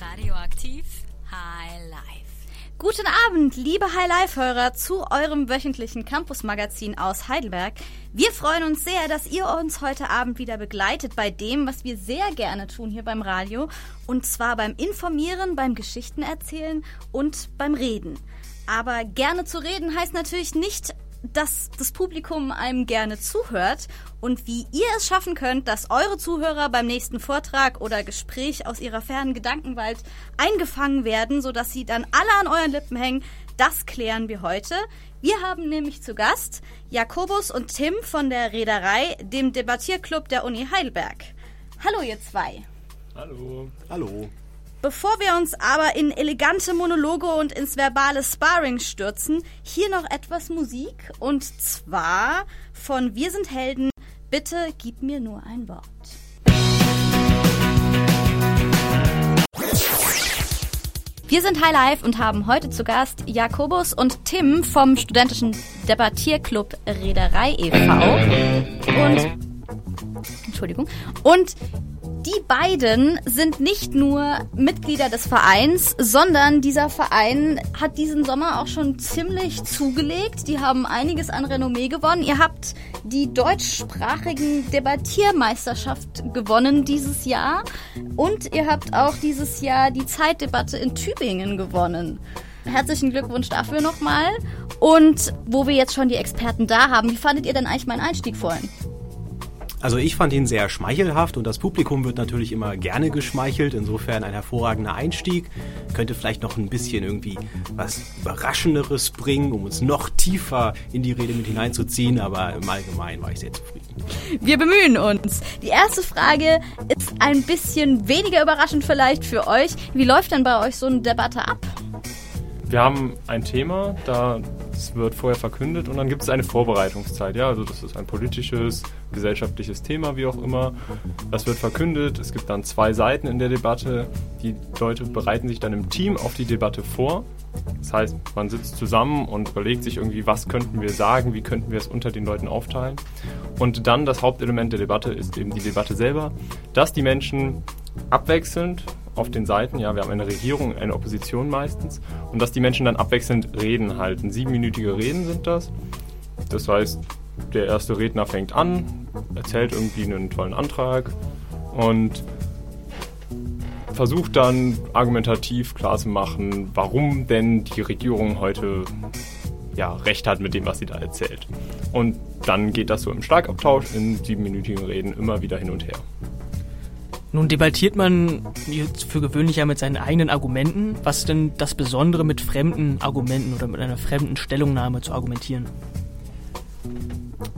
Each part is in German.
Radioaktiv High Life. Guten Abend, liebe High Life-Hörer, zu eurem wöchentlichen Campus-Magazin aus Heidelberg. Wir freuen uns sehr, dass ihr uns heute Abend wieder begleitet bei dem, was wir sehr gerne tun hier beim Radio. Und zwar beim Informieren, beim Geschichten erzählen und beim Reden. Aber gerne zu reden heißt natürlich nicht dass das Publikum einem gerne zuhört und wie ihr es schaffen könnt, dass eure Zuhörer beim nächsten Vortrag oder Gespräch aus ihrer fernen Gedankenwelt eingefangen werden, sodass sie dann alle an euren Lippen hängen, das klären wir heute. Wir haben nämlich zu Gast Jakobus und Tim von der Reederei, dem Debattierclub der Uni Heidelberg. Hallo ihr zwei. Hallo. Hallo. Bevor wir uns aber in elegante Monologe und ins verbale Sparring stürzen, hier noch etwas Musik und zwar von Wir sind Helden. Bitte gib mir nur ein Wort. Wir sind High Life und haben heute zu Gast Jakobus und Tim vom studentischen Debattierclub Reederei e.V. Und Entschuldigung. Und die beiden sind nicht nur Mitglieder des Vereins, sondern dieser Verein hat diesen Sommer auch schon ziemlich zugelegt. Die haben einiges an Renommee gewonnen. Ihr habt die deutschsprachigen Debattiermeisterschaft gewonnen dieses Jahr und ihr habt auch dieses Jahr die Zeitdebatte in Tübingen gewonnen. Herzlichen Glückwunsch dafür nochmal. Und wo wir jetzt schon die Experten da haben, wie fandet ihr denn eigentlich meinen Einstieg vorhin? Also ich fand ihn sehr schmeichelhaft und das Publikum wird natürlich immer gerne geschmeichelt. Insofern ein hervorragender Einstieg. Könnte vielleicht noch ein bisschen irgendwie was Überraschenderes bringen, um uns noch tiefer in die Rede mit hineinzuziehen. Aber im Allgemeinen war ich sehr zufrieden. Wir bemühen uns. Die erste Frage ist ein bisschen weniger überraschend vielleicht für euch. Wie läuft denn bei euch so eine Debatte ab? Wir haben ein Thema, das wird vorher verkündet und dann gibt es eine Vorbereitungszeit. Ja, also das ist ein politisches, gesellschaftliches Thema, wie auch immer. Das wird verkündet. Es gibt dann zwei Seiten in der Debatte. Die Leute bereiten sich dann im Team auf die Debatte vor. Das heißt, man sitzt zusammen und überlegt sich irgendwie, was könnten wir sagen, wie könnten wir es unter den Leuten aufteilen. Und dann das Hauptelement der Debatte ist eben die Debatte selber, dass die Menschen abwechselnd auf den Seiten, ja, wir haben eine Regierung, eine Opposition meistens, und dass die Menschen dann abwechselnd Reden halten. Siebenminütige Reden sind das. Das heißt, der erste Redner fängt an, erzählt irgendwie einen tollen Antrag und versucht dann argumentativ klarzumachen, warum denn die Regierung heute ja, recht hat mit dem, was sie da erzählt. Und dann geht das so im Schlagabtausch in siebenminütigen Reden immer wieder hin und her. Nun debattiert man für gewöhnlich ja mit seinen eigenen Argumenten. Was ist denn das Besondere mit fremden Argumenten oder mit einer fremden Stellungnahme zu argumentieren?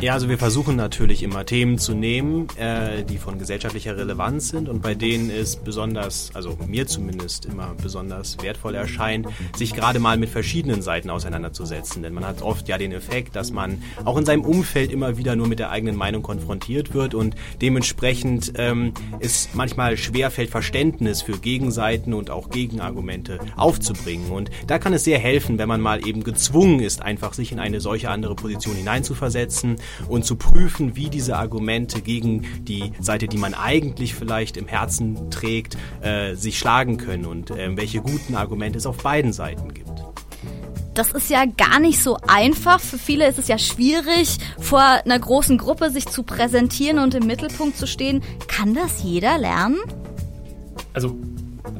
Ja, also wir versuchen natürlich immer Themen zu nehmen, äh, die von gesellschaftlicher Relevanz sind und bei denen es besonders, also mir zumindest immer besonders wertvoll erscheint, sich gerade mal mit verschiedenen Seiten auseinanderzusetzen. Denn man hat oft ja den Effekt, dass man auch in seinem Umfeld immer wieder nur mit der eigenen Meinung konfrontiert wird und dementsprechend ähm, es manchmal schwerfällt, Verständnis für Gegenseiten und auch Gegenargumente aufzubringen. Und da kann es sehr helfen, wenn man mal eben gezwungen ist, einfach sich in eine solche andere Position hineinzuversetzen und zu prüfen, wie diese Argumente gegen die Seite, die man eigentlich vielleicht im Herzen trägt, äh, sich schlagen können und äh, welche guten Argumente es auf beiden Seiten gibt. Das ist ja gar nicht so einfach. Für viele ist es ja schwierig, vor einer großen Gruppe sich zu präsentieren und im Mittelpunkt zu stehen. Kann das jeder lernen? Also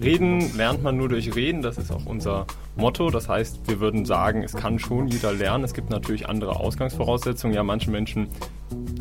Reden lernt man nur durch Reden, das ist auch unser Motto. Das heißt, wir würden sagen, es kann schon jeder lernen. Es gibt natürlich andere Ausgangsvoraussetzungen. Ja, manche Menschen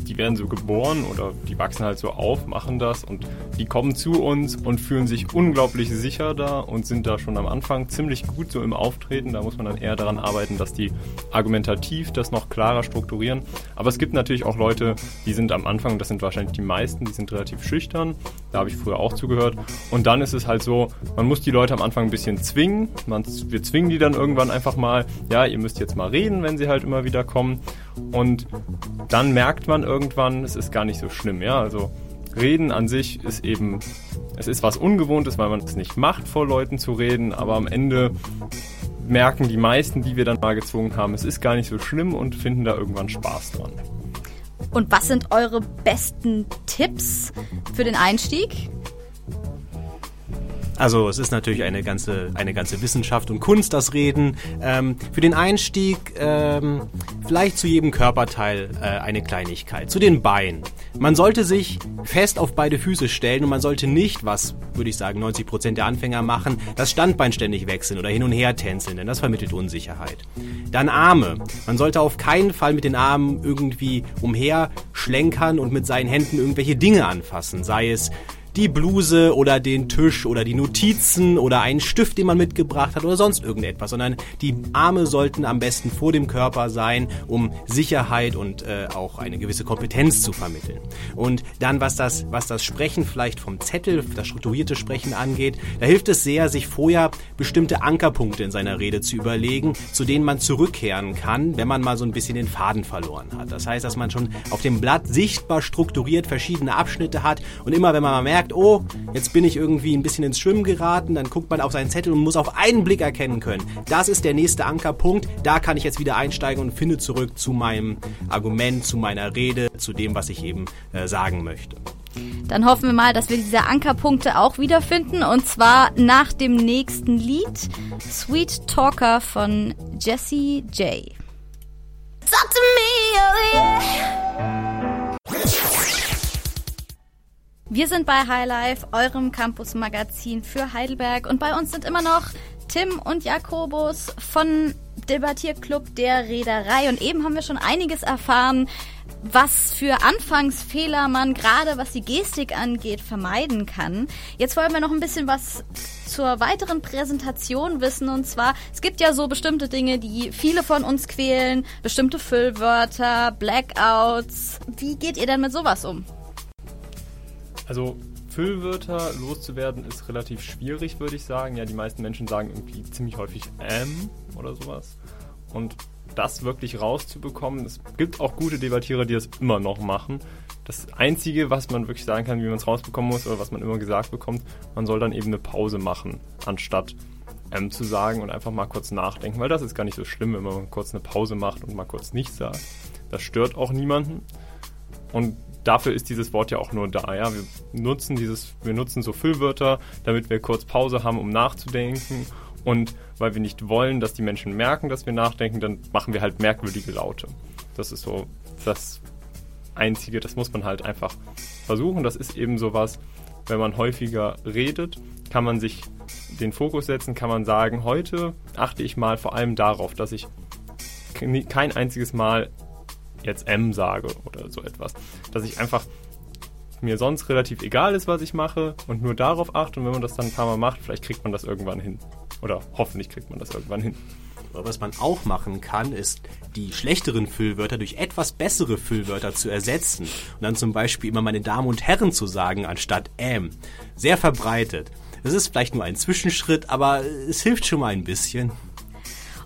die werden so geboren oder die wachsen halt so auf, machen das und die kommen zu uns und fühlen sich unglaublich sicher da und sind da schon am Anfang ziemlich gut so im Auftreten. Da muss man dann eher daran arbeiten, dass die argumentativ das noch klarer strukturieren. Aber es gibt natürlich auch Leute, die sind am Anfang, das sind wahrscheinlich die meisten, die sind relativ schüchtern. Da habe ich früher auch zugehört. Und dann ist es halt so, man muss die Leute am Anfang ein bisschen zwingen. Man, wir zwingen die dann irgendwann einfach mal, ja, ihr müsst jetzt mal reden, wenn sie halt immer wieder kommen. Und dann merkt man irgendwann, es ist gar nicht so schlimm. Ja, also Reden an sich ist eben, es ist was Ungewohntes, weil man es nicht macht, vor Leuten zu reden, aber am Ende merken die meisten, die wir dann mal gezwungen haben, es ist gar nicht so schlimm und finden da irgendwann Spaß dran. Und was sind eure besten Tipps für den Einstieg? Also es ist natürlich eine ganze, eine ganze Wissenschaft und Kunst, das Reden. Ähm, für den Einstieg ähm, vielleicht zu jedem Körperteil äh, eine Kleinigkeit. Zu den Beinen. Man sollte sich fest auf beide Füße stellen und man sollte nicht, was würde ich sagen 90% der Anfänger machen, das Standbein ständig wechseln oder hin und her tänzeln, denn das vermittelt Unsicherheit. Dann Arme. Man sollte auf keinen Fall mit den Armen irgendwie umher schlenkern und mit seinen Händen irgendwelche Dinge anfassen, sei es die Bluse oder den Tisch oder die Notizen oder einen Stift, den man mitgebracht hat oder sonst irgendetwas, sondern die Arme sollten am besten vor dem Körper sein, um Sicherheit und äh, auch eine gewisse Kompetenz zu vermitteln. Und dann, was das, was das Sprechen vielleicht vom Zettel, das strukturierte Sprechen angeht, da hilft es sehr, sich vorher bestimmte Ankerpunkte in seiner Rede zu überlegen, zu denen man zurückkehren kann, wenn man mal so ein bisschen den Faden verloren hat. Das heißt, dass man schon auf dem Blatt sichtbar strukturiert verschiedene Abschnitte hat und immer, wenn man mal merkt, merkt, oh, jetzt bin ich irgendwie ein bisschen ins Schwimmen geraten, dann guckt man auf seinen Zettel und muss auf einen Blick erkennen können. Das ist der nächste Ankerpunkt, da kann ich jetzt wieder einsteigen und finde zurück zu meinem Argument, zu meiner Rede, zu dem, was ich eben äh, sagen möchte. Dann hoffen wir mal, dass wir diese Ankerpunkte auch wiederfinden und zwar nach dem nächsten Lied Sweet Talker von Jesse J. Talk to me, oh yeah. Wir sind bei Highlife, eurem Campus-Magazin für Heidelberg. Und bei uns sind immer noch Tim und Jakobus von Debattierclub der Reederei. Und eben haben wir schon einiges erfahren, was für Anfangsfehler man gerade was die Gestik angeht vermeiden kann. Jetzt wollen wir noch ein bisschen was zur weiteren Präsentation wissen. Und zwar, es gibt ja so bestimmte Dinge, die viele von uns quälen, bestimmte Füllwörter, Blackouts. Wie geht ihr denn mit sowas um? Also Füllwörter loszuwerden ist relativ schwierig, würde ich sagen. Ja, die meisten Menschen sagen irgendwie ziemlich häufig M oder sowas. Und das wirklich rauszubekommen, es gibt auch gute Debattierer, die das immer noch machen. Das Einzige, was man wirklich sagen kann, wie man es rausbekommen muss oder was man immer gesagt bekommt, man soll dann eben eine Pause machen, anstatt M zu sagen und einfach mal kurz nachdenken, weil das ist gar nicht so schlimm, wenn man kurz eine Pause macht und mal kurz nichts sagt. Das stört auch niemanden. Und dafür ist dieses Wort ja auch nur da. Ja? Wir nutzen dieses, wir nutzen so Füllwörter, damit wir kurz Pause haben, um nachzudenken. Und weil wir nicht wollen, dass die Menschen merken, dass wir nachdenken, dann machen wir halt merkwürdige Laute. Das ist so das Einzige, das muss man halt einfach versuchen. Das ist eben sowas, wenn man häufiger redet, kann man sich den Fokus setzen, kann man sagen, heute achte ich mal vor allem darauf, dass ich kein einziges Mal jetzt M sage oder so etwas. Dass ich einfach mir sonst relativ egal ist, was ich mache und nur darauf achte und wenn man das dann ein paar Mal macht, vielleicht kriegt man das irgendwann hin. Oder hoffentlich kriegt man das irgendwann hin. Aber was man auch machen kann, ist die schlechteren Füllwörter durch etwas bessere Füllwörter zu ersetzen. Und dann zum Beispiel immer meine Damen und Herren zu sagen, anstatt M. Sehr verbreitet. Das ist vielleicht nur ein Zwischenschritt, aber es hilft schon mal ein bisschen.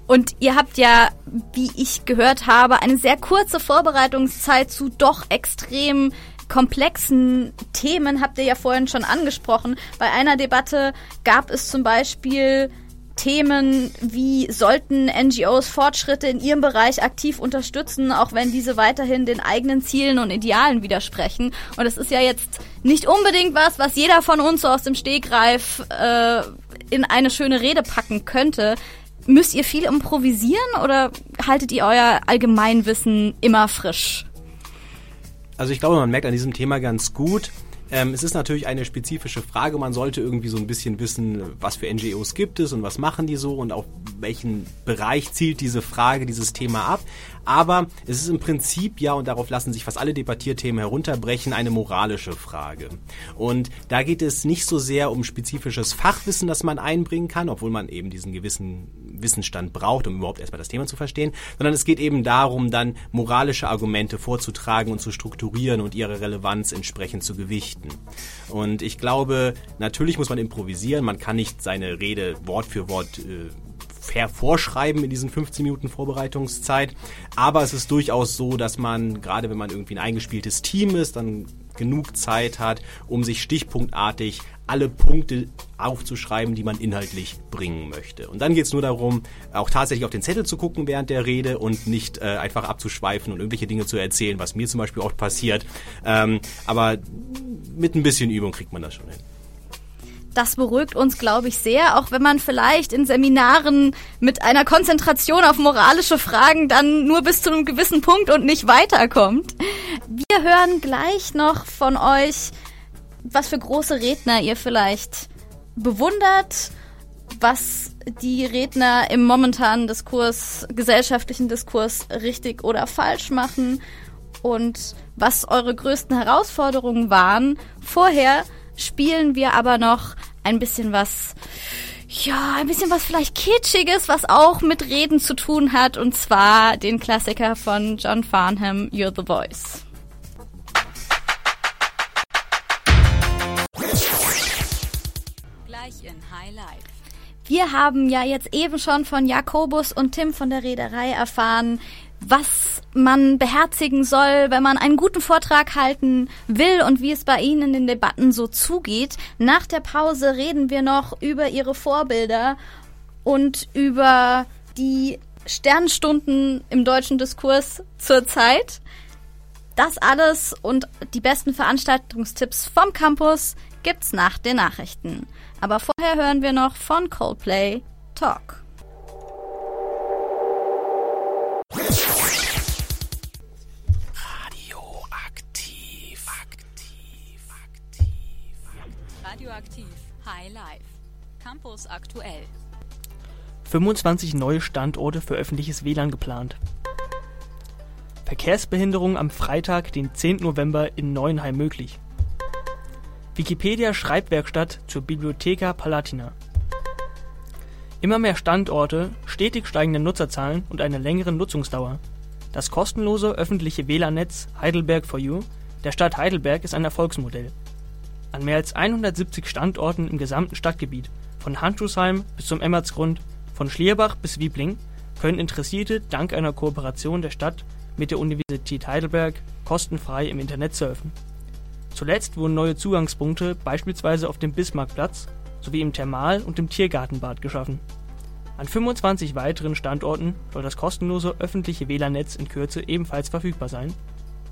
Und ihr habt ja, wie ich gehört habe, eine sehr kurze Vorbereitungszeit zu doch extrem komplexen Themen habt ihr ja vorhin schon angesprochen. Bei einer Debatte gab es zum Beispiel Themen wie sollten NGOs Fortschritte in ihrem Bereich aktiv unterstützen, auch wenn diese weiterhin den eigenen Zielen und Idealen widersprechen. Und das ist ja jetzt nicht unbedingt was, was jeder von uns so aus dem Stegreif äh, in eine schöne Rede packen könnte. Müsst ihr viel improvisieren oder haltet ihr euer Allgemeinwissen immer frisch? Also ich glaube, man merkt an diesem Thema ganz gut, ähm, es ist natürlich eine spezifische Frage. Man sollte irgendwie so ein bisschen wissen, was für NGOs gibt es und was machen die so und auf welchen Bereich zielt diese Frage, dieses Thema ab. Aber es ist im Prinzip ja, und darauf lassen sich fast alle Debattierthemen herunterbrechen, eine moralische Frage. Und da geht es nicht so sehr um spezifisches Fachwissen, das man einbringen kann, obwohl man eben diesen gewissen Wissensstand braucht, um überhaupt erstmal das Thema zu verstehen, sondern es geht eben darum, dann moralische Argumente vorzutragen und zu strukturieren und ihre Relevanz entsprechend zu gewichten. Und ich glaube, natürlich muss man improvisieren, man kann nicht seine Rede Wort für Wort äh, vorschreiben in diesen 15 Minuten Vorbereitungszeit. Aber es ist durchaus so, dass man, gerade wenn man irgendwie ein eingespieltes Team ist, dann genug Zeit hat, um sich stichpunktartig alle Punkte aufzuschreiben, die man inhaltlich bringen möchte. Und dann geht es nur darum, auch tatsächlich auf den Zettel zu gucken während der Rede und nicht äh, einfach abzuschweifen und irgendwelche Dinge zu erzählen, was mir zum Beispiel oft passiert. Ähm, aber mit ein bisschen Übung kriegt man das schon hin. das beruhigt uns, glaube ich, sehr, auch wenn man vielleicht in Seminaren mit einer Konzentration auf moralische Fragen dann nur bis zu einem gewissen Punkt und nicht weiterkommt. Wir hören gleich noch von euch, was für große Redner ihr vielleicht bewundert, was die Redner im momentanen Diskurs, gesellschaftlichen Diskurs richtig oder falsch machen und was eure größten Herausforderungen waren. Vorher spielen wir aber noch ein bisschen was, ja, ein bisschen was vielleicht Kitschiges, was auch mit Reden zu tun hat, und zwar den Klassiker von John Farnham, You're the Voice. Wir haben ja jetzt eben schon von Jakobus und Tim von der Reederei erfahren, was man beherzigen soll, wenn man einen guten Vortrag halten will und wie es bei Ihnen in den Debatten so zugeht. Nach der Pause reden wir noch über Ihre Vorbilder und über die Sternstunden im deutschen Diskurs zurzeit. Das alles und die besten Veranstaltungstipps vom Campus gibt's nach den Nachrichten. Aber vorher hören wir noch von Coldplay Talk. Radioaktiv. Aktiv. Radioaktiv High Life. Campus aktuell. 25 neue Standorte für öffentliches WLAN geplant. Verkehrsbehinderung am Freitag, den 10. November in Neuenheim möglich. Wikipedia Schreibwerkstatt zur Bibliotheca Palatina. Immer mehr Standorte, stetig steigende Nutzerzahlen und eine längere Nutzungsdauer. Das kostenlose öffentliche WLAN-Netz Heidelberg for You der Stadt Heidelberg ist ein Erfolgsmodell. An mehr als 170 Standorten im gesamten Stadtgebiet, von Handschuhsheim bis zum Emmertsgrund, von Schlierbach bis Wiebling, können Interessierte dank einer Kooperation der Stadt mit der Universität Heidelberg kostenfrei im Internet surfen. Zuletzt wurden neue Zugangspunkte beispielsweise auf dem Bismarckplatz sowie im Thermal- und im Tiergartenbad geschaffen. An 25 weiteren Standorten soll das kostenlose öffentliche WLAN-Netz in Kürze ebenfalls verfügbar sein,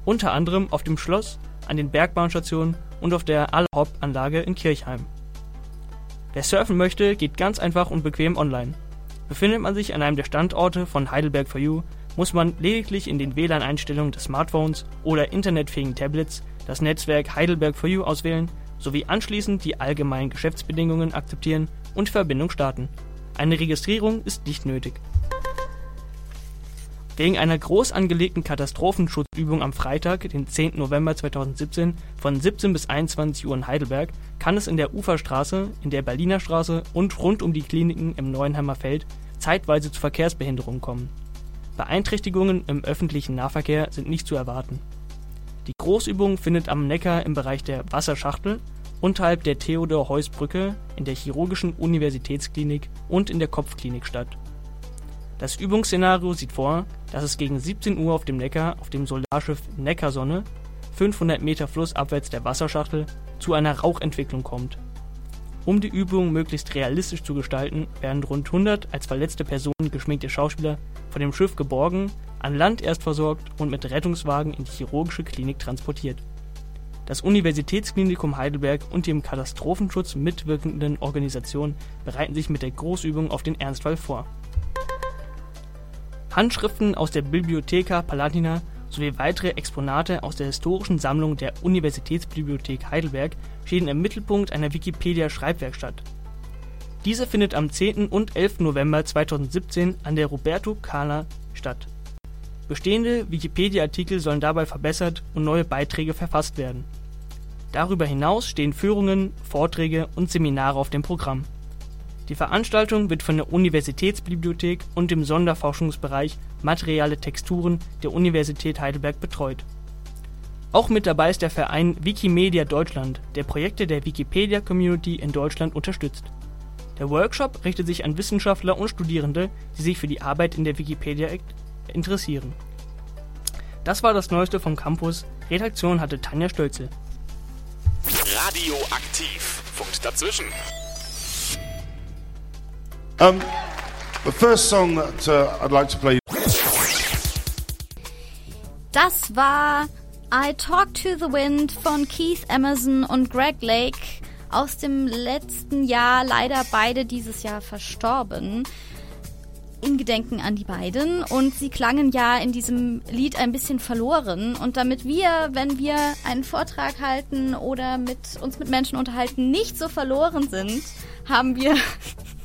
unter anderem auf dem Schloss, an den Bergbahnstationen und auf der Allhop-Anlage in Kirchheim. Wer surfen möchte, geht ganz einfach und bequem online. Befindet man sich an einem der Standorte von Heidelberg for You, muss man lediglich in den WLAN-Einstellungen des Smartphones oder internetfähigen Tablets das Netzwerk Heidelberg for You auswählen sowie anschließend die allgemeinen Geschäftsbedingungen akzeptieren und Verbindung starten. Eine Registrierung ist nicht nötig. Wegen einer groß angelegten Katastrophenschutzübung am Freitag, den 10. November 2017 von 17 bis 21 Uhr in Heidelberg, kann es in der Uferstraße, in der Berliner Straße und rund um die Kliniken im Neuenheimer Feld zeitweise zu Verkehrsbehinderungen kommen. Beeinträchtigungen im öffentlichen Nahverkehr sind nicht zu erwarten. Die Großübung findet am Neckar im Bereich der Wasserschachtel, unterhalb der Theodor-Heuss-Brücke, in der Chirurgischen Universitätsklinik und in der Kopfklinik statt. Das Übungsszenario sieht vor, dass es gegen 17 Uhr auf dem Neckar auf dem Solarschiff Neckarsonne, 500 Meter flussabwärts der Wasserschachtel, zu einer Rauchentwicklung kommt. Um die Übung möglichst realistisch zu gestalten, werden rund 100 als verletzte Personen geschminkte Schauspieler von dem Schiff geborgen, an Land erst versorgt und mit Rettungswagen in die chirurgische Klinik transportiert. Das Universitätsklinikum Heidelberg und die im Katastrophenschutz mitwirkenden Organisationen bereiten sich mit der Großübung auf den Ernstfall vor. Handschriften aus der Bibliotheca Palatina sowie weitere Exponate aus der historischen Sammlung der Universitätsbibliothek Heidelberg stehen im Mittelpunkt einer Wikipedia-Schreibwerkstatt. Diese findet am 10. und 11. November 2017 an der Roberto Cala statt. Bestehende Wikipedia-Artikel sollen dabei verbessert und neue Beiträge verfasst werden. Darüber hinaus stehen Führungen, Vorträge und Seminare auf dem Programm. Die Veranstaltung wird von der Universitätsbibliothek und dem Sonderforschungsbereich Materiale Texturen der Universität Heidelberg betreut. Auch mit dabei ist der Verein Wikimedia Deutschland, der Projekte der Wikipedia-Community in Deutschland unterstützt. Der Workshop richtet sich an Wissenschaftler und Studierende, die sich für die Arbeit in der Wikipedia interessieren. Das war das Neueste vom Campus. Redaktion hatte Tanja Stölzel. Radioaktiv. Funkt dazwischen. Um, the first song that uh, I'd like to play. Das war I Talk to the Wind von Keith Emerson und Greg Lake aus dem letzten Jahr, leider beide dieses Jahr verstorben. In Gedenken an die beiden und sie klangen ja in diesem Lied ein bisschen verloren. Und damit wir, wenn wir einen Vortrag halten oder mit uns mit Menschen unterhalten, nicht so verloren sind, haben wir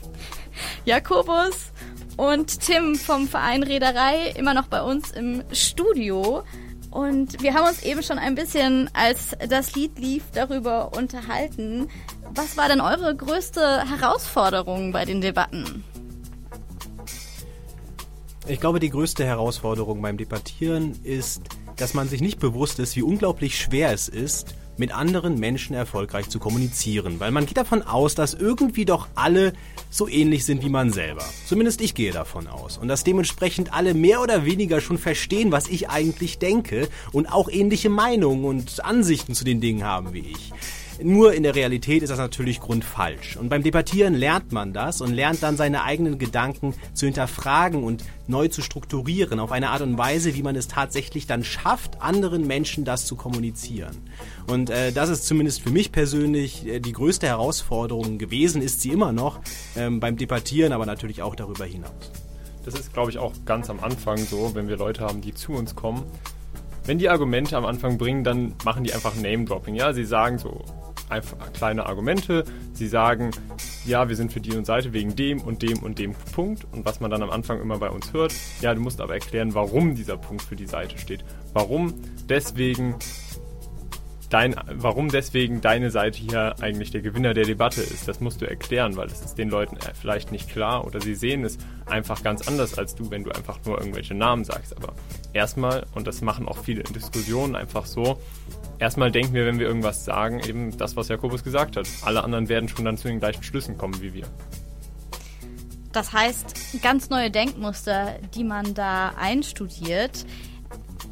Jakobus und Tim vom Verein Reederei immer noch bei uns im Studio. Und wir haben uns eben schon ein bisschen, als das Lied lief, darüber unterhalten. Was war denn eure größte Herausforderung bei den Debatten? Ich glaube, die größte Herausforderung beim Debattieren ist, dass man sich nicht bewusst ist, wie unglaublich schwer es ist, mit anderen Menschen erfolgreich zu kommunizieren, weil man geht davon aus, dass irgendwie doch alle so ähnlich sind wie man selber. Zumindest ich gehe davon aus. Und dass dementsprechend alle mehr oder weniger schon verstehen, was ich eigentlich denke und auch ähnliche Meinungen und Ansichten zu den Dingen haben wie ich. Nur in der Realität ist das natürlich grundfalsch. Und beim Debattieren lernt man das und lernt dann seine eigenen Gedanken zu hinterfragen und neu zu strukturieren auf eine Art und Weise, wie man es tatsächlich dann schafft, anderen Menschen das zu kommunizieren. Und äh, das ist zumindest für mich persönlich äh, die größte Herausforderung gewesen, ist sie immer noch ähm, beim Debattieren, aber natürlich auch darüber hinaus. Das ist, glaube ich, auch ganz am Anfang so, wenn wir Leute haben, die zu uns kommen. Wenn die Argumente am Anfang bringen, dann machen die einfach Name-Dropping. Ja, sie sagen so einfach kleine Argumente. Sie sagen, ja, wir sind für die und Seite wegen dem und dem und dem Punkt. Und was man dann am Anfang immer bei uns hört, ja, du musst aber erklären, warum dieser Punkt für die Seite steht. Warum deswegen dein, warum deswegen deine Seite hier eigentlich der Gewinner der Debatte ist. Das musst du erklären, weil es ist den Leuten äh, vielleicht nicht klar oder sie sehen es einfach ganz anders als du, wenn du einfach nur irgendwelche Namen sagst. Aber erstmal, und das machen auch viele in Diskussionen einfach so, erstmal denken wir, wenn wir irgendwas sagen, eben das, was Jakobus gesagt hat. Alle anderen werden schon dann zu den gleichen Schlüssen kommen wie wir. Das heißt, ganz neue Denkmuster, die man da einstudiert.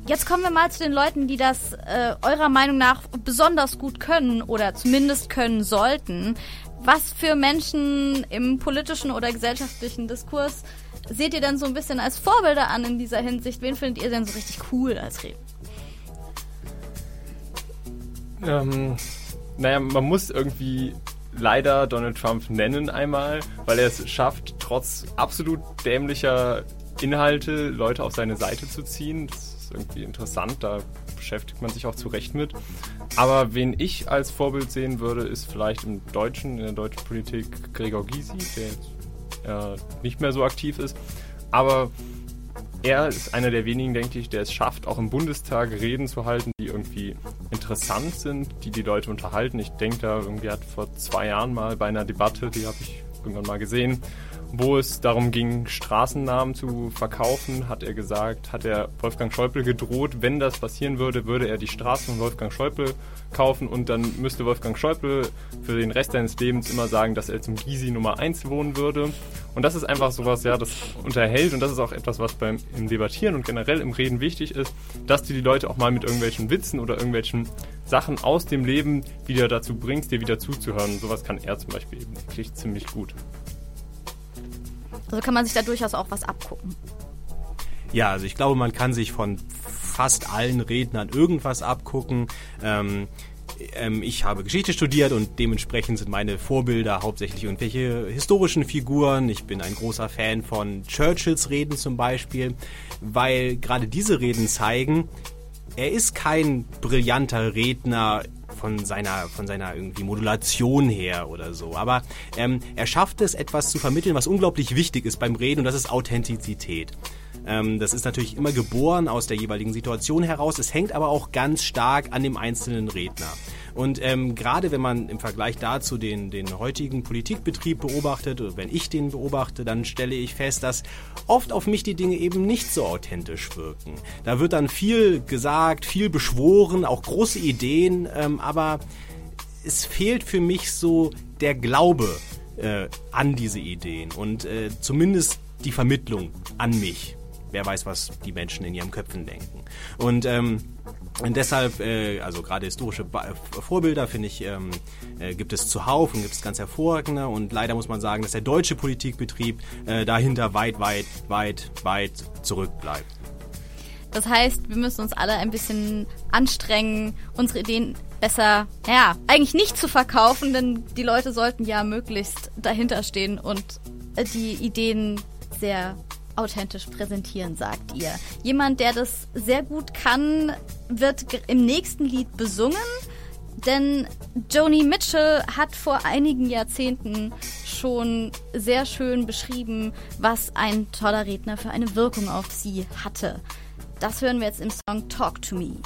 Jetzt kommen wir mal zu den Leuten, die das äh, eurer Meinung nach besonders gut können oder zumindest können sollten. Was für Menschen im politischen oder gesellschaftlichen Diskurs seht ihr denn so ein bisschen als Vorbilder an in dieser Hinsicht? Wen findet ihr denn so richtig cool als Reden? Ähm, naja, man muss irgendwie leider Donald Trump nennen einmal, weil er es schafft, trotz absolut dämlicher Inhalte Leute auf seine Seite zu ziehen. Das irgendwie interessant, da beschäftigt man sich auch zu Recht mit. Aber wen ich als Vorbild sehen würde, ist vielleicht im Deutschen, in der deutschen Politik Gregor Gysi, der äh, nicht mehr so aktiv ist. Aber er ist einer der wenigen, denke ich, der es schafft, auch im Bundestag Reden zu halten, die irgendwie interessant sind, die die Leute unterhalten. Ich denke da irgendwie hat vor zwei Jahren mal bei einer Debatte, die habe ich irgendwann mal gesehen, wo es darum ging, Straßennamen zu verkaufen, hat er gesagt, hat er Wolfgang Schäuble gedroht, wenn das passieren würde, würde er die Straßen von Wolfgang Schäuble kaufen und dann müsste Wolfgang Schäuble für den Rest seines Lebens immer sagen, dass er zum Gysi Nummer 1 wohnen würde. Und das ist einfach sowas, ja, das unterhält und das ist auch etwas, was beim im Debattieren und generell im Reden wichtig ist, dass du die Leute auch mal mit irgendwelchen Witzen oder irgendwelchen Sachen aus dem Leben wieder dazu bringst, dir wieder zuzuhören. Sowas kann er zum Beispiel eben wirklich ziemlich gut. Also kann man sich da durchaus auch was abgucken. Ja, also ich glaube, man kann sich von fast allen Rednern irgendwas abgucken. Ähm, ähm, ich habe Geschichte studiert und dementsprechend sind meine Vorbilder hauptsächlich irgendwelche historischen Figuren. Ich bin ein großer Fan von Churchills Reden zum Beispiel, weil gerade diese Reden zeigen, er ist kein brillanter Redner von seiner, von seiner irgendwie Modulation her oder so. Aber ähm, er schafft es, etwas zu vermitteln, was unglaublich wichtig ist beim Reden und das ist Authentizität. Ähm, das ist natürlich immer geboren aus der jeweiligen Situation heraus. Es hängt aber auch ganz stark an dem einzelnen Redner. Und ähm, gerade wenn man im Vergleich dazu den, den heutigen Politikbetrieb beobachtet, oder wenn ich den beobachte, dann stelle ich fest, dass oft auf mich die Dinge eben nicht so authentisch wirken. Da wird dann viel gesagt, viel beschworen, auch große Ideen, ähm, aber es fehlt für mich so der Glaube äh, an diese Ideen und äh, zumindest die Vermittlung an mich wer weiß, was die Menschen in ihren Köpfen denken. Und ähm, und deshalb, äh, also gerade historische ba Vorbilder, finde ich, ähm, äh, gibt es zuhauf und gibt es ganz hervorragende. Und leider muss man sagen, dass der deutsche Politikbetrieb äh, dahinter weit, weit, weit, weit zurückbleibt. Das heißt, wir müssen uns alle ein bisschen anstrengen, unsere Ideen besser, ja, eigentlich nicht zu verkaufen, denn die Leute sollten ja möglichst dahinter stehen und äh, die Ideen sehr authentisch präsentieren, sagt ihr. Jemand, der das sehr gut kann, wird im nächsten Lied besungen, denn Joni Mitchell hat vor einigen Jahrzehnten schon sehr schön beschrieben, was ein toller Redner für eine Wirkung auf sie hatte. Das hören wir jetzt im Song Talk to Me.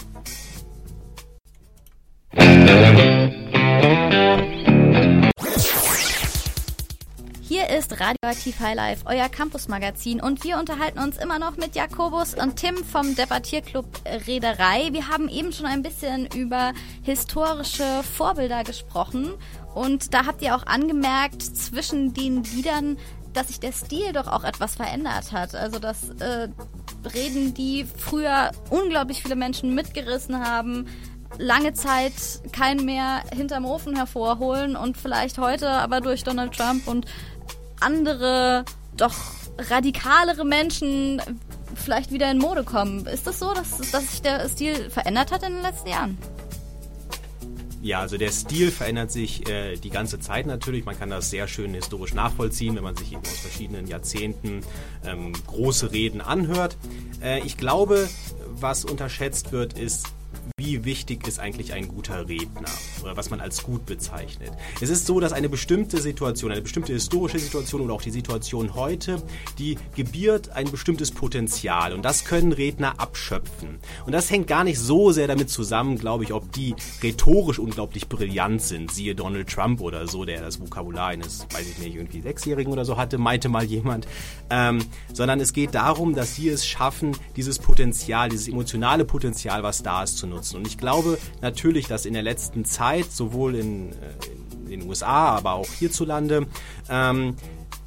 Ist Radioaktiv High Life, euer Campus-Magazin und wir unterhalten uns immer noch mit Jakobus und Tim vom Debattierclub Reederei. Wir haben eben schon ein bisschen über historische Vorbilder gesprochen und da habt ihr auch angemerkt, zwischen den Liedern, dass sich der Stil doch auch etwas verändert hat. Also dass äh, Reden, die früher unglaublich viele Menschen mitgerissen haben, lange Zeit keinen mehr hinterm Ofen hervorholen und vielleicht heute aber durch Donald Trump und andere, doch radikalere Menschen vielleicht wieder in Mode kommen. Ist das so, dass, dass sich der Stil verändert hat in den letzten Jahren? Ja, also der Stil verändert sich äh, die ganze Zeit natürlich. Man kann das sehr schön historisch nachvollziehen, wenn man sich eben aus verschiedenen Jahrzehnten ähm, große Reden anhört. Äh, ich glaube, was unterschätzt wird, ist, wie wichtig ist eigentlich ein guter Redner oder was man als gut bezeichnet. Es ist so, dass eine bestimmte Situation, eine bestimmte historische Situation oder auch die Situation heute, die gebiert ein bestimmtes Potenzial und das können Redner abschöpfen. Und das hängt gar nicht so sehr damit zusammen, glaube ich, ob die rhetorisch unglaublich brillant sind, siehe Donald Trump oder so, der das Vokabular eines, weiß ich nicht, irgendwie Sechsjährigen oder so hatte, meinte mal jemand, ähm, sondern es geht darum, dass sie es schaffen, dieses Potenzial, dieses emotionale Potenzial, was da ist, zu nutzen. Und ich glaube natürlich, dass in der letzten Zeit, sowohl in, äh, in den USA, aber auch hierzulande, ähm,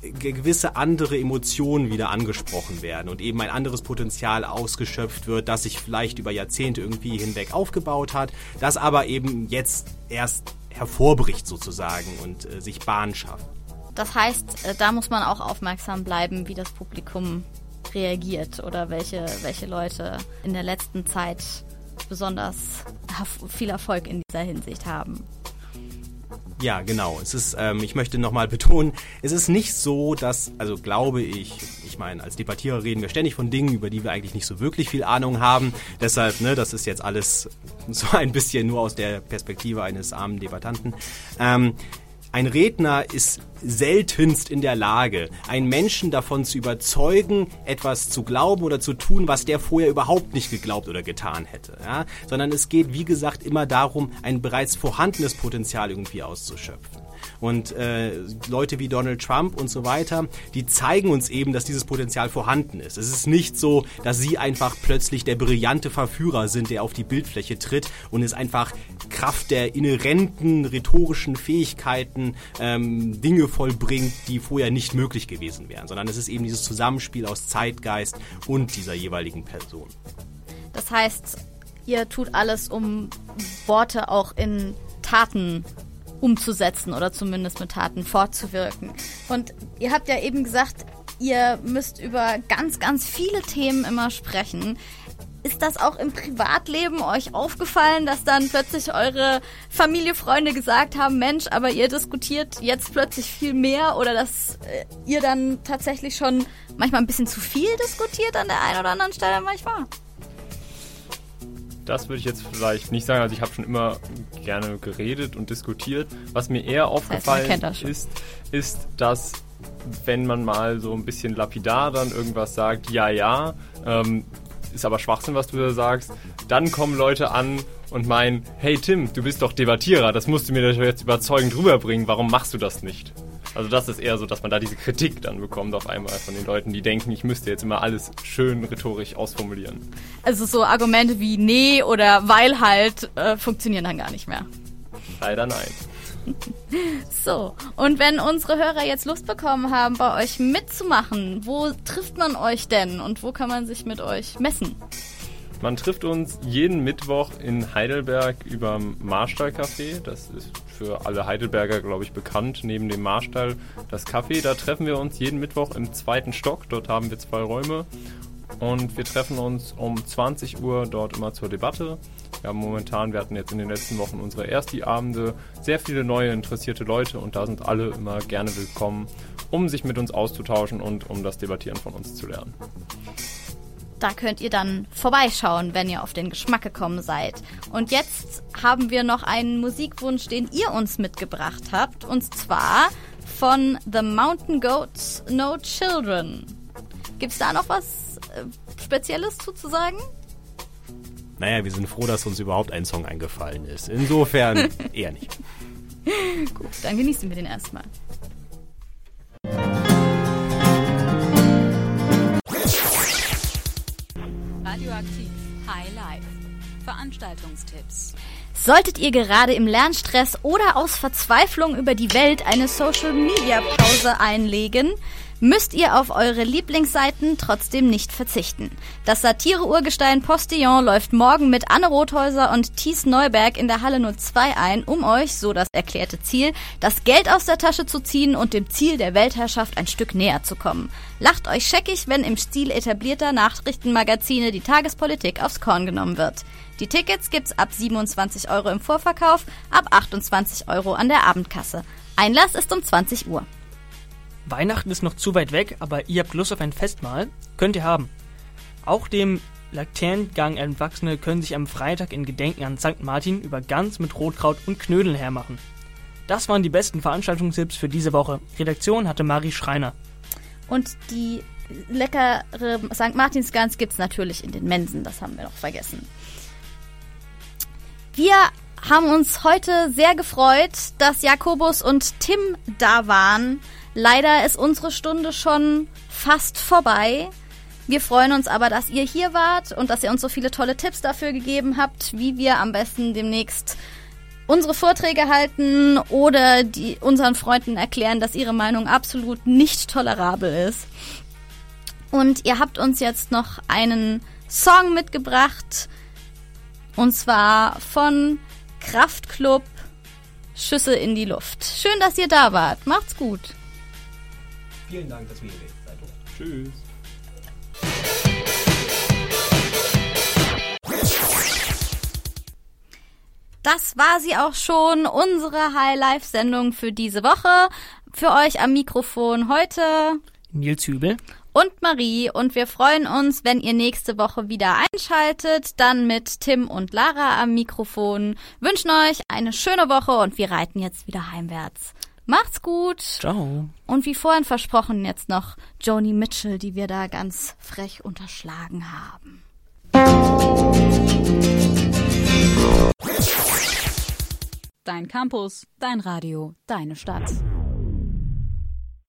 gewisse andere Emotionen wieder angesprochen werden und eben ein anderes Potenzial ausgeschöpft wird, das sich vielleicht über Jahrzehnte irgendwie hinweg aufgebaut hat, das aber eben jetzt erst hervorbricht sozusagen und äh, sich Bahn schafft. Das heißt, äh, da muss man auch aufmerksam bleiben, wie das Publikum reagiert oder welche, welche Leute in der letzten Zeit besonders viel Erfolg in dieser Hinsicht haben. Ja, genau. Es ist, ähm, ich möchte nochmal betonen, es ist nicht so, dass, also glaube ich, ich meine, als Debattierer reden wir ständig von Dingen, über die wir eigentlich nicht so wirklich viel Ahnung haben. Deshalb, ne, das ist jetzt alles so ein bisschen nur aus der Perspektive eines armen Debattanten. Ähm, ein Redner ist seltenst in der Lage, einen Menschen davon zu überzeugen, etwas zu glauben oder zu tun, was der vorher überhaupt nicht geglaubt oder getan hätte. Ja? Sondern es geht, wie gesagt, immer darum, ein bereits vorhandenes Potenzial irgendwie auszuschöpfen. Und äh, Leute wie Donald Trump und so weiter, die zeigen uns eben, dass dieses Potenzial vorhanden ist. Es ist nicht so, dass sie einfach plötzlich der brillante Verführer sind, der auf die Bildfläche tritt und es einfach Kraft der inhärenten rhetorischen Fähigkeiten ähm, Dinge vollbringt, die vorher nicht möglich gewesen wären, sondern es ist eben dieses Zusammenspiel aus Zeitgeist und dieser jeweiligen Person. Das heißt, ihr tut alles, um Worte auch in Taten umzusetzen oder zumindest mit Taten fortzuwirken. Und ihr habt ja eben gesagt, ihr müsst über ganz, ganz viele Themen immer sprechen. Ist das auch im Privatleben euch aufgefallen, dass dann plötzlich eure Familie, Freunde gesagt haben, Mensch, aber ihr diskutiert jetzt plötzlich viel mehr oder dass äh, ihr dann tatsächlich schon manchmal ein bisschen zu viel diskutiert an der einen oder anderen Stelle manchmal? Das würde ich jetzt vielleicht nicht sagen. Also ich habe schon immer gerne geredet und diskutiert. Was mir eher aufgefallen das heißt, ist, ist, dass wenn man mal so ein bisschen lapidar dann irgendwas sagt, ja, ja, ähm, ist aber Schwachsinn, was du da sagst, dann kommen Leute an und meinen, hey Tim, du bist doch Debattierer, das musst du mir doch jetzt überzeugend rüberbringen, warum machst du das nicht? Also das ist eher so, dass man da diese Kritik dann bekommt auf einmal von den Leuten, die denken, ich müsste jetzt immer alles schön rhetorisch ausformulieren. Also so Argumente wie nee oder weil halt äh, funktionieren dann gar nicht mehr. Leider nein. So, und wenn unsere Hörer jetzt Lust bekommen haben, bei euch mitzumachen, wo trifft man euch denn und wo kann man sich mit euch messen? Man trifft uns jeden Mittwoch in Heidelberg über Marstall Café. Das ist für alle Heidelberger, glaube ich, bekannt. Neben dem Marstall das Café. Da treffen wir uns jeden Mittwoch im zweiten Stock. Dort haben wir zwei Räume. Und wir treffen uns um 20 Uhr dort immer zur Debatte. Wir haben momentan, wir hatten jetzt in den letzten Wochen unsere Ersti-Abende, sehr viele neue interessierte Leute und da sind alle immer gerne willkommen, um sich mit uns auszutauschen und um das Debattieren von uns zu lernen. Da könnt ihr dann vorbeischauen, wenn ihr auf den Geschmack gekommen seid. Und jetzt haben wir noch einen Musikwunsch, den ihr uns mitgebracht habt. Und zwar von The Mountain Goats No Children. Gibt's da noch was äh, Spezielles zu, zu sagen? Naja, wir sind froh, dass uns überhaupt ein Song eingefallen ist. Insofern eher nicht. Gut, dann genießen wir den erstmal. Veranstaltungstipps. Solltet ihr gerade im Lernstress oder aus Verzweiflung über die Welt eine Social-Media-Pause einlegen, müsst ihr auf eure Lieblingsseiten trotzdem nicht verzichten. Das Satire-Urgestein Postillon läuft morgen mit Anne Rothäuser und Thies Neuberg in der Halle 02 ein, um euch, so das erklärte Ziel, das Geld aus der Tasche zu ziehen und dem Ziel der Weltherrschaft ein Stück näher zu kommen. Lacht euch scheckig, wenn im Stil etablierter Nachrichtenmagazine die Tagespolitik aufs Korn genommen wird. Die Tickets gibt's ab 27 Euro im Vorverkauf, ab 28 Euro an der Abendkasse. Einlass ist um 20 Uhr. Weihnachten ist noch zu weit weg, aber ihr habt Lust auf ein Festmahl? Könnt ihr haben. Auch dem Laternengang Erwachsene können sich am Freitag in Gedenken an St. Martin über Gans mit Rotkraut und Knödeln hermachen. Das waren die besten Veranstaltungstipps für diese Woche. Redaktion hatte Marie Schreiner. Und die leckere St. Martinsgans gibt's natürlich in den Mensen, das haben wir noch vergessen. Wir haben uns heute sehr gefreut, dass Jakobus und Tim da waren. Leider ist unsere Stunde schon fast vorbei. Wir freuen uns aber, dass ihr hier wart und dass ihr uns so viele tolle Tipps dafür gegeben habt, wie wir am besten demnächst unsere Vorträge halten oder die unseren Freunden erklären, dass ihre Meinung absolut nicht tolerabel ist. Und ihr habt uns jetzt noch einen Song mitgebracht, und zwar von Kraftklub Schüsse in die Luft. Schön, dass ihr da wart. Macht's gut. Vielen Dank, dass wir hier seid. Tschüss. Das war sie auch schon, unsere High-Life-Sendung für diese Woche. Für euch am Mikrofon heute Nils Hübel. und Marie und wir freuen uns, wenn ihr nächste Woche wieder einschaltet, dann mit Tim und Lara am Mikrofon. Wünschen euch eine schöne Woche und wir reiten jetzt wieder heimwärts. Macht's gut. Ciao. Und wie vorhin versprochen jetzt noch Joni Mitchell, die wir da ganz frech unterschlagen haben. Dein Campus, dein Radio, deine Stadt.